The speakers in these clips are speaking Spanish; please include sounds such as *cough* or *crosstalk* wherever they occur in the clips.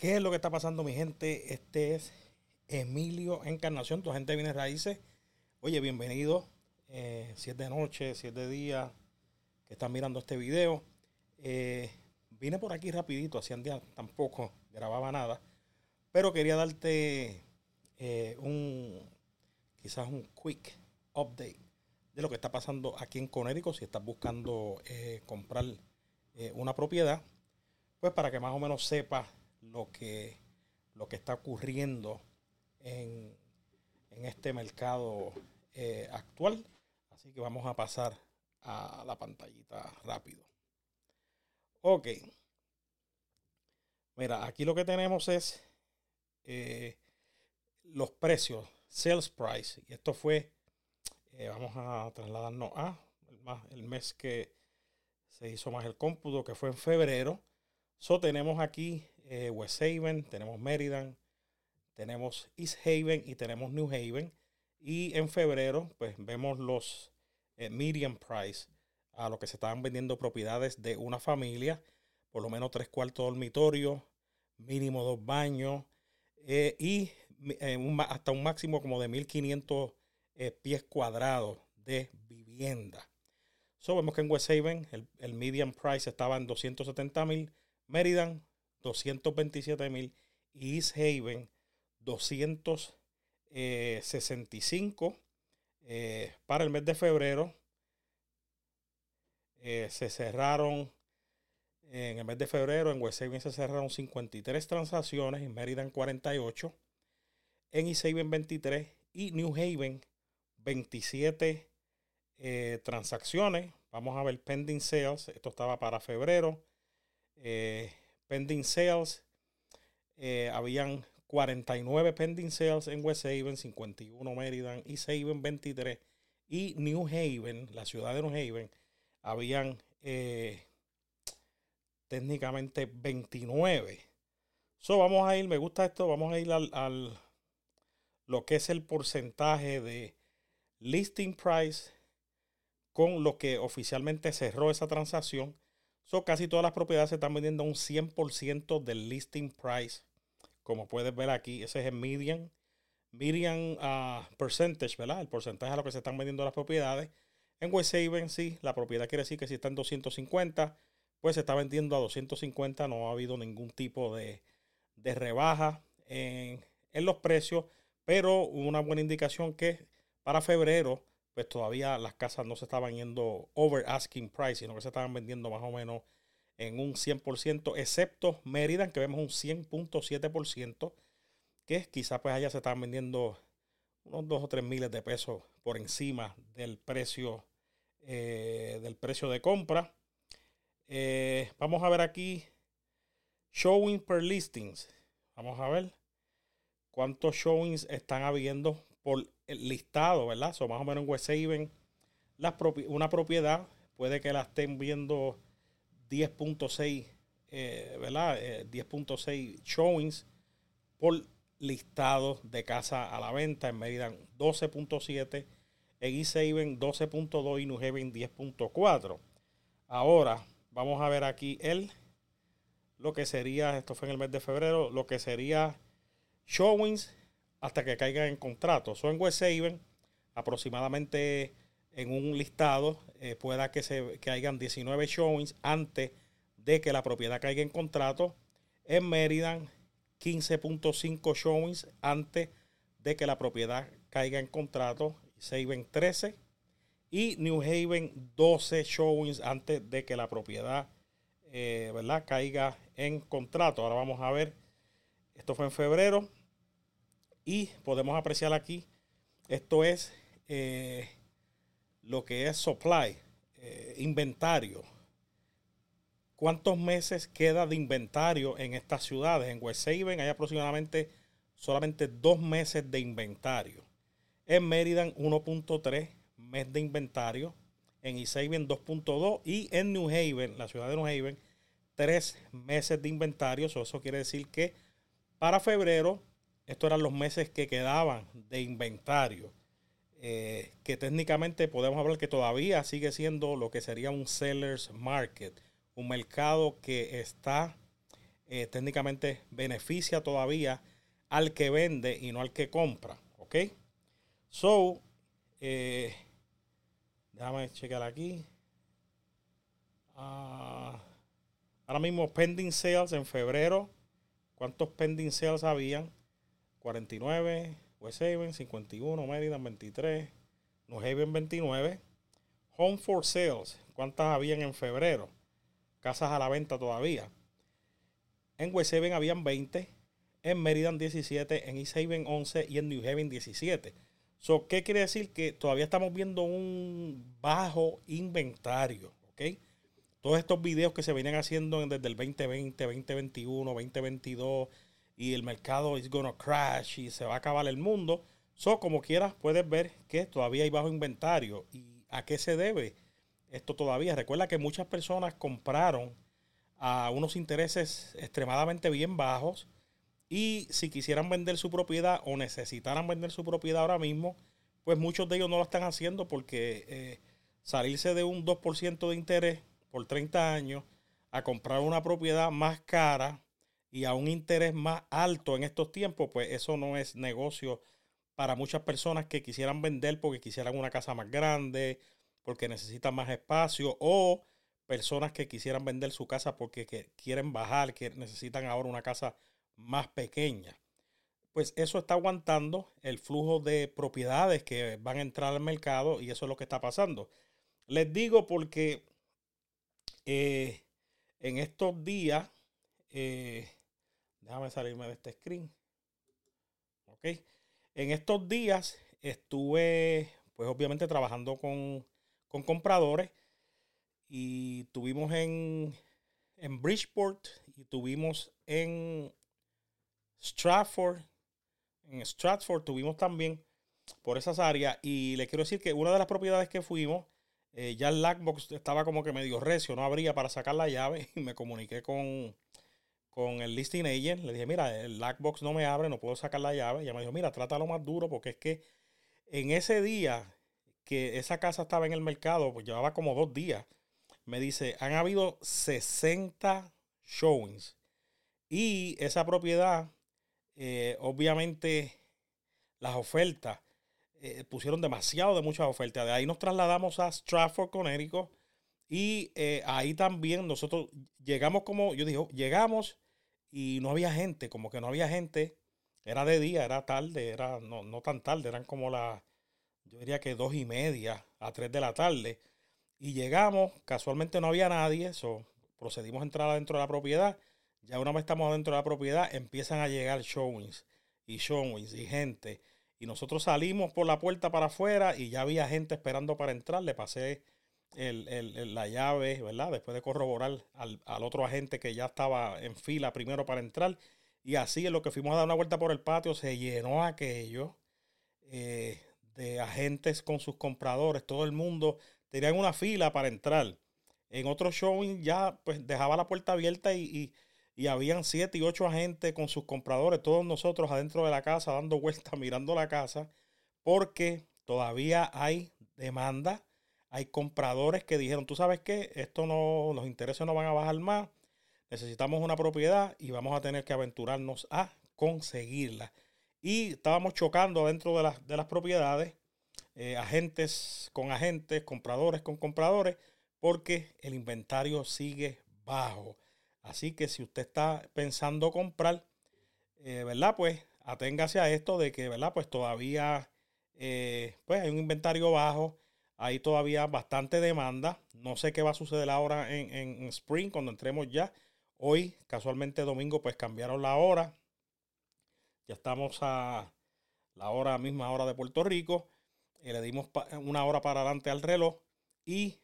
¿Qué es lo que está pasando, mi gente? Este es Emilio Encarnación, tu gente viene raíces. Oye, bienvenido. Eh, si es de noche, si es de día, que están mirando este video. Eh, vine por aquí rapidito, hacían días tampoco grababa nada, pero quería darte eh, un, quizás un quick update de lo que está pasando aquí en Conérico, si estás buscando comprar una propiedad, pues para que más o menos sepas lo que, lo que está ocurriendo en, este mercado eh, actual. Así que vamos a pasar a la pantallita rápido. Ok. Mira, aquí lo que tenemos es eh, los precios, sales price. Y esto fue, eh, vamos a trasladarnos a el mes que se hizo más el cómputo, que fue en febrero. So tenemos aquí eh, West Haven, tenemos Meriden, tenemos East Haven y tenemos New Haven. Y en febrero, pues vemos los eh, medium price a lo que se estaban vendiendo propiedades de una familia, por lo menos tres cuartos dormitorio, mínimo dos baños eh, y hasta un máximo como de 1500 pies cuadrados de vivienda. So, vemos que en West Haven el, el medium price estaba en 270 mil, Meriden 227 mil y East Haven 265 eh, para el mes de febrero. Eh, se cerraron en el mes de febrero en West Haven se cerraron 53 transacciones, en Meriden 48, en East Haven 23 y New Haven 27 eh, transacciones. Vamos a ver pending sales. Esto estaba para febrero. Pending sales, eh, habían 49 pending sales en West Haven, 51 Meriden, y Haven 23 y New Haven, la ciudad de New Haven, habían eh, técnicamente 29. So, vamos a ir, me gusta esto, vamos a ir al, al, lo que es el porcentaje de listing price con lo que oficialmente cerró esa transacción casi todas las propiedades se están vendiendo a un 100% del listing price. Como puedes ver aquí, ese es el median. Median uh, percentage, ¿verdad? El porcentaje a lo que se están vendiendo las propiedades. En West Haven, sí, la propiedad quiere decir que si está en 250, pues se está vendiendo a 250. No ha habido ningún tipo de, rebaja en, en los precios, pero una buena indicación que para febrero pues todavía las casas no se estaban yendo over asking price, sino que se estaban vendiendo más o menos en un 100%, excepto Mérida, que vemos un 100.7%, que quizás pues allá se estaban vendiendo unos 2 o 3 miles de pesos por encima del precio, eh, del precio de compra. Eh, vamos a ver aquí showing per listings. Vamos a ver cuántos showings están habiendo por el listado, ¿verdad? So, más o menos en West Haven, una propiedad puede que la estén viendo 10.6, eh, ¿verdad? 10.6 eh, showings por listado de casa a la venta. En Merida 12.7, en East Haven 12.2 y New Haven 10.4. Ahora vamos a ver aquí el, lo que sería, esto fue en el mes de febrero, lo que sería showings hasta que caigan en contrato. So en West Haven, aproximadamente en un listado, eh, pueda que, se, hayan 19 showings antes de que la propiedad caiga en contrato. En Meriden, 15.5 showings antes de que la propiedad caiga en contrato. Haven 13. Y New Haven 12 showings antes de que la propiedad eh, ¿verdad? caiga en contrato. Ahora vamos a ver. Esto fue en febrero. Y podemos apreciar aquí, esto es eh, lo que es supply, eh, inventario. ¿Cuántos meses queda de inventario en estas ciudades? En West Haven hay aproximadamente solamente dos meses de inventario. En Meriden 1.3 mes de inventario. En East Haven 2.2 y en New Haven, la ciudad de New Haven, tres meses de inventario. eso quiere decir que para febrero estos eran los meses que quedaban de inventario. Eh, que técnicamente podemos hablar que todavía sigue siendo lo que sería un seller's market, un mercado que está eh, técnicamente beneficia todavía al que vende y no al que compra. ¿Ok? So, eh, déjame checar aquí. Ah, ahora mismo pending sales en febrero. ¿Cuántos pending sales habían? 49, West Haven 51, Merida 23, New Haven 29. Home for sales, ¿cuántas habían en febrero? Casas a la venta todavía. En West Haven habían 20, en Merida 17, en East Haven 11 y en New Haven 17. So, ¿Qué quiere decir? Que todavía estamos viendo un bajo inventario. ¿ok? Todos estos videos que se venían haciendo desde el 2020, 2021, 2022 y el mercado is gonna crash y se va a acabar el mundo. So, como quieras, puedes ver que todavía hay bajo inventario. ¿Y a qué se debe esto todavía? Recuerda que muchas personas compraron a unos intereses extremadamente bien bajos y si quisieran vender su propiedad o necesitaran vender su propiedad ahora mismo, pues muchos de ellos no lo están haciendo porque eh, salirse de un 2% de interés por 30 años a comprar una propiedad más cara y a un interés más alto en estos tiempos, pues eso no es negocio para muchas personas que quisieran vender porque quisieran una casa más grande, porque necesitan más espacio o personas que quisieran vender su casa porque quieren bajar, que necesitan ahora una casa más pequeña. Pues eso está aguantando el flujo de propiedades que van a entrar al mercado y eso es lo que está pasando. Les digo porque eh, en estos días, eh, déjame salirme de este screen. Ok. En estos días estuve, pues obviamente trabajando con, con compradores y tuvimos en, en Bridgeport y tuvimos en Stratford. En Stratford tuvimos también por esas áreas. Y le quiero decir que una de las propiedades que fuimos, eh, ya el Lockbox estaba como que medio recio, no abría para sacar la llave. *laughs* Y me comuniqué con, con el listing agent. Le dije, mira, el Lockbox no me abre, no puedo sacar la llave. Y ella me dijo, mira, trátalo más duro porque es que en ese día que esa casa estaba en el mercado, pues llevaba como dos días. Me dice, han habido 60 showings. Y esa propiedad eh, obviamente las ofertas eh, pusieron demasiado de muchas ofertas. De ahí nos trasladamos a Stratford, Connecticut. Y eh, ahí también nosotros llegamos como, yo digo, llegamos y no había gente, como que no había gente. Era de día, era tarde, era no, no tan tarde, eran como las, yo diría que dos y media a tres de la tarde. Y llegamos, casualmente no había nadie, eso procedimos a entrar adentro de la propiedad ya una vez estamos dentro de la propiedad, empiezan a llegar showings y showings y gente. Y nosotros salimos por la puerta para afuera y ya había gente esperando para entrar. Le pasé la llave, ¿verdad? Después de corroborar al, otro agente que ya estaba en fila primero para entrar. Y así en lo que fuimos a dar una vuelta por el patio, se llenó aquello eh, de agentes con sus compradores. Todo el mundo tenía una fila para entrar. En otro showing ya pues dejaba la puerta abierta y y habían siete y ocho agentes con sus compradores, todos nosotros adentro de la casa dando vueltas, *laughs* mirando la casa, porque todavía hay demanda, hay compradores que dijeron, tú sabes qué, esto no, los intereses no van a bajar más, necesitamos una propiedad y vamos a tener que aventurarnos a conseguirla. Y estábamos chocando dentro de, las, de las propiedades, eh, agentes con agentes, compradores con compradores, porque el inventario sigue bajo. Así que si usted está pensando comprar, eh, ¿verdad? Pues aténgase a esto de que, ¿verdad? Pues todavía eh, pues hay un inventario bajo, hay todavía bastante demanda. No sé qué va a suceder ahora en, en, Spring cuando entremos ya. Hoy, casualmente domingo, pues cambiaron la hora. Ya estamos a la hora misma hora de Puerto Rico. Eh, le dimos una hora para adelante al reloj y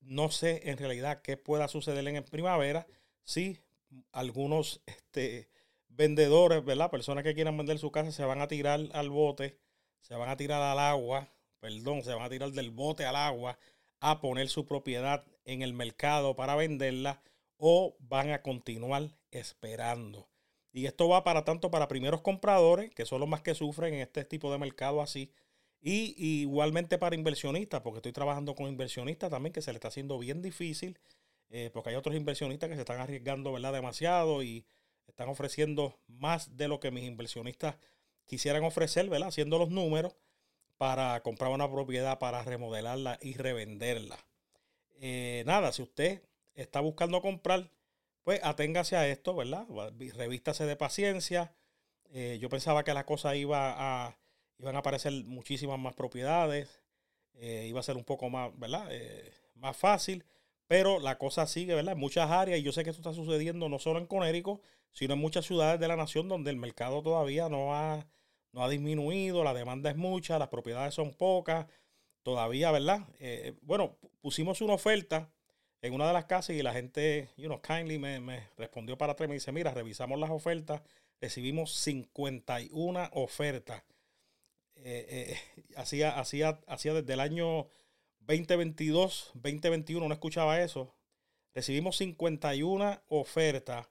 no sé en realidad qué pueda suceder en primavera sí, algunos este, vendedores, ¿verdad? Personas que quieran vender su casa se van a tirar al bote, se van a tirar al agua, perdón, se van a tirar del bote al agua a poner su propiedad en el mercado para venderla o van a continuar esperando. Y esto va para tanto para primeros compradores, que son los más que sufren en este tipo de mercado así, y, igualmente para inversionistas, porque estoy trabajando con inversionistas también que se le está haciendo bien difícil eh, porque hay otros inversionistas que se están arriesgando ¿verdad? demasiado y están ofreciendo más de lo que mis inversionistas quisieran ofrecer, ¿verdad? Haciendo los números para comprar una propiedad, para remodelarla y revenderla. Eh, nada, si usted está buscando comprar, pues aténgase a esto, ¿verdad? Revístase de paciencia. Eh, yo pensaba que la cosa iba a, iban a aparecer muchísimas más propiedades, eh, iba a ser un poco más, ¿verdad? más fácil, pero la cosa sigue, ¿verdad? En muchas áreas, y yo sé que esto está sucediendo no solo en Conérico, sino en muchas ciudades de la nación donde el mercado todavía no ha no ha disminuido, la demanda es mucha, las propiedades son pocas, todavía, ¿verdad? Eh, bueno, pusimos una oferta en una de las casas y la gente, you know, kindly me, respondió para atrás y me dice, mira, revisamos las ofertas, recibimos 51 ofertas. Eh, eh, hacía, hacía, hacía desde el año 2022, 2021, no escuchaba eso. Recibimos 51 ofertas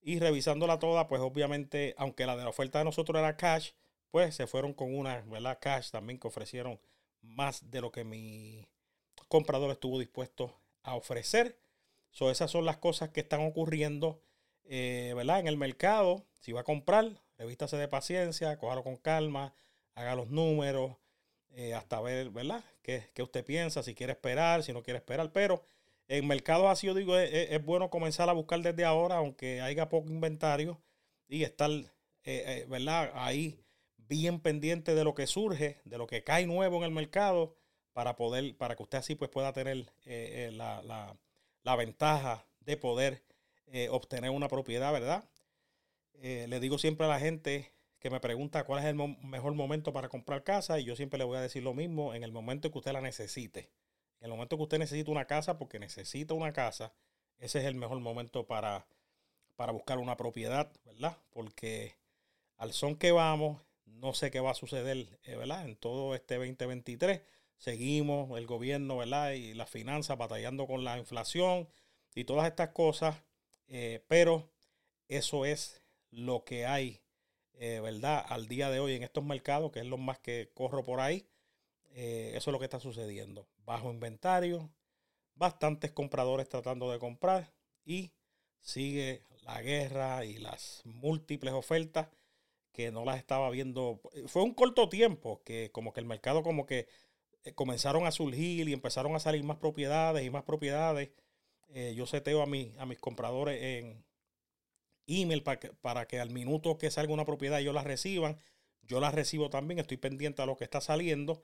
y revisándola toda, pues obviamente, aunque la de la oferta de nosotros era cash, pues se fueron con una, ¿verdad? Cash también que ofrecieron más de lo que mi comprador estuvo dispuesto a ofrecer. So, esas son las cosas que están ocurriendo, eh, ¿verdad? En el mercado. Si va a comprar, revístase de paciencia, cójalo con calma, haga los números, eh, hasta ver, ¿verdad? ¿Qué, ¿Qué, usted piensa? Si quiere esperar, si no quiere esperar. Pero en mercados así, yo digo, es, bueno comenzar a buscar desde ahora, aunque haya poco inventario, y estar, eh, ¿verdad? Ahí bien pendiente de lo que surge, de lo que cae nuevo en el mercado, para poder, para que usted así pues pueda tener eh, eh, la, ventaja de poder eh, obtener una propiedad, ¿verdad? le digo siempre a la gente que me pregunta cuál es el mejor momento para comprar casa y yo siempre le voy a decir lo mismo en el momento que usted la necesite. En el momento que usted necesita una casa porque necesita una casa, ese es el mejor momento para, para buscar una propiedad, ¿verdad? Porque al son que vamos, no sé qué va a suceder, eh, ¿verdad? En todo este 2023 seguimos el gobierno, ¿verdad? Y las finanzas batallando con la inflación y todas estas cosas, eh, pero eso es lo que hay, eh, ¿verdad? Al día de hoy en estos mercados, que es lo más que corro por ahí, eso es lo que está sucediendo. Bajo inventario, bastantes compradores tratando de comprar y sigue la guerra y las múltiples ofertas que no las estaba viendo. Fue un corto tiempo que como que el mercado como que eh, comenzaron a surgir y empezaron a salir más propiedades y más propiedades. Eh, yo seteo a, a mis compradores en email para que, para que al minuto que salga una propiedad ellos la reciban. Yo las recibo también, estoy pendiente a lo que está saliendo.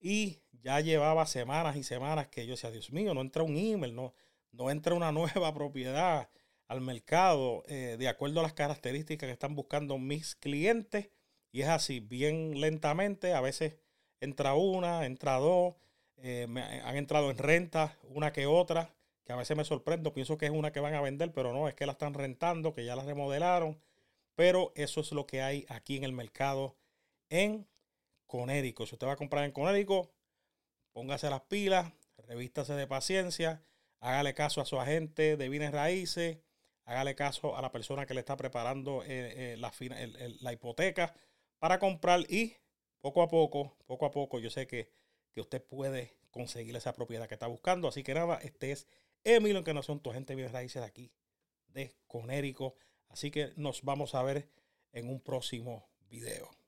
Y ya llevaba semanas y semanas que yo decía, Dios mío, no entra un email, no, no entra una *laughs* nueva propiedad al mercado eh, de acuerdo a las características que están buscando mis clientes. Y es así, bien lentamente. A veces entra una, entra dos. Eh, me han entrado en renta una que otra, que a veces me sorprendo. Pienso que es una que van a vender, pero no, es que la están rentando, que ya la remodelaron. Pero eso es lo que hay aquí en el mercado en Conérico. Si usted va a comprar en Conérico, póngase las pilas, revístase de paciencia, hágale caso a su agente de bienes raíces hágale caso a la persona que le está preparando eh, eh, la, hipoteca para comprar y poco a poco, poco a poco, yo sé que, que, usted puede conseguir esa propiedad que está buscando. Así que nada, este es Emilio son tu gente bien raíces de aquí, de Conérico. Así que nos vamos a ver en un próximo video.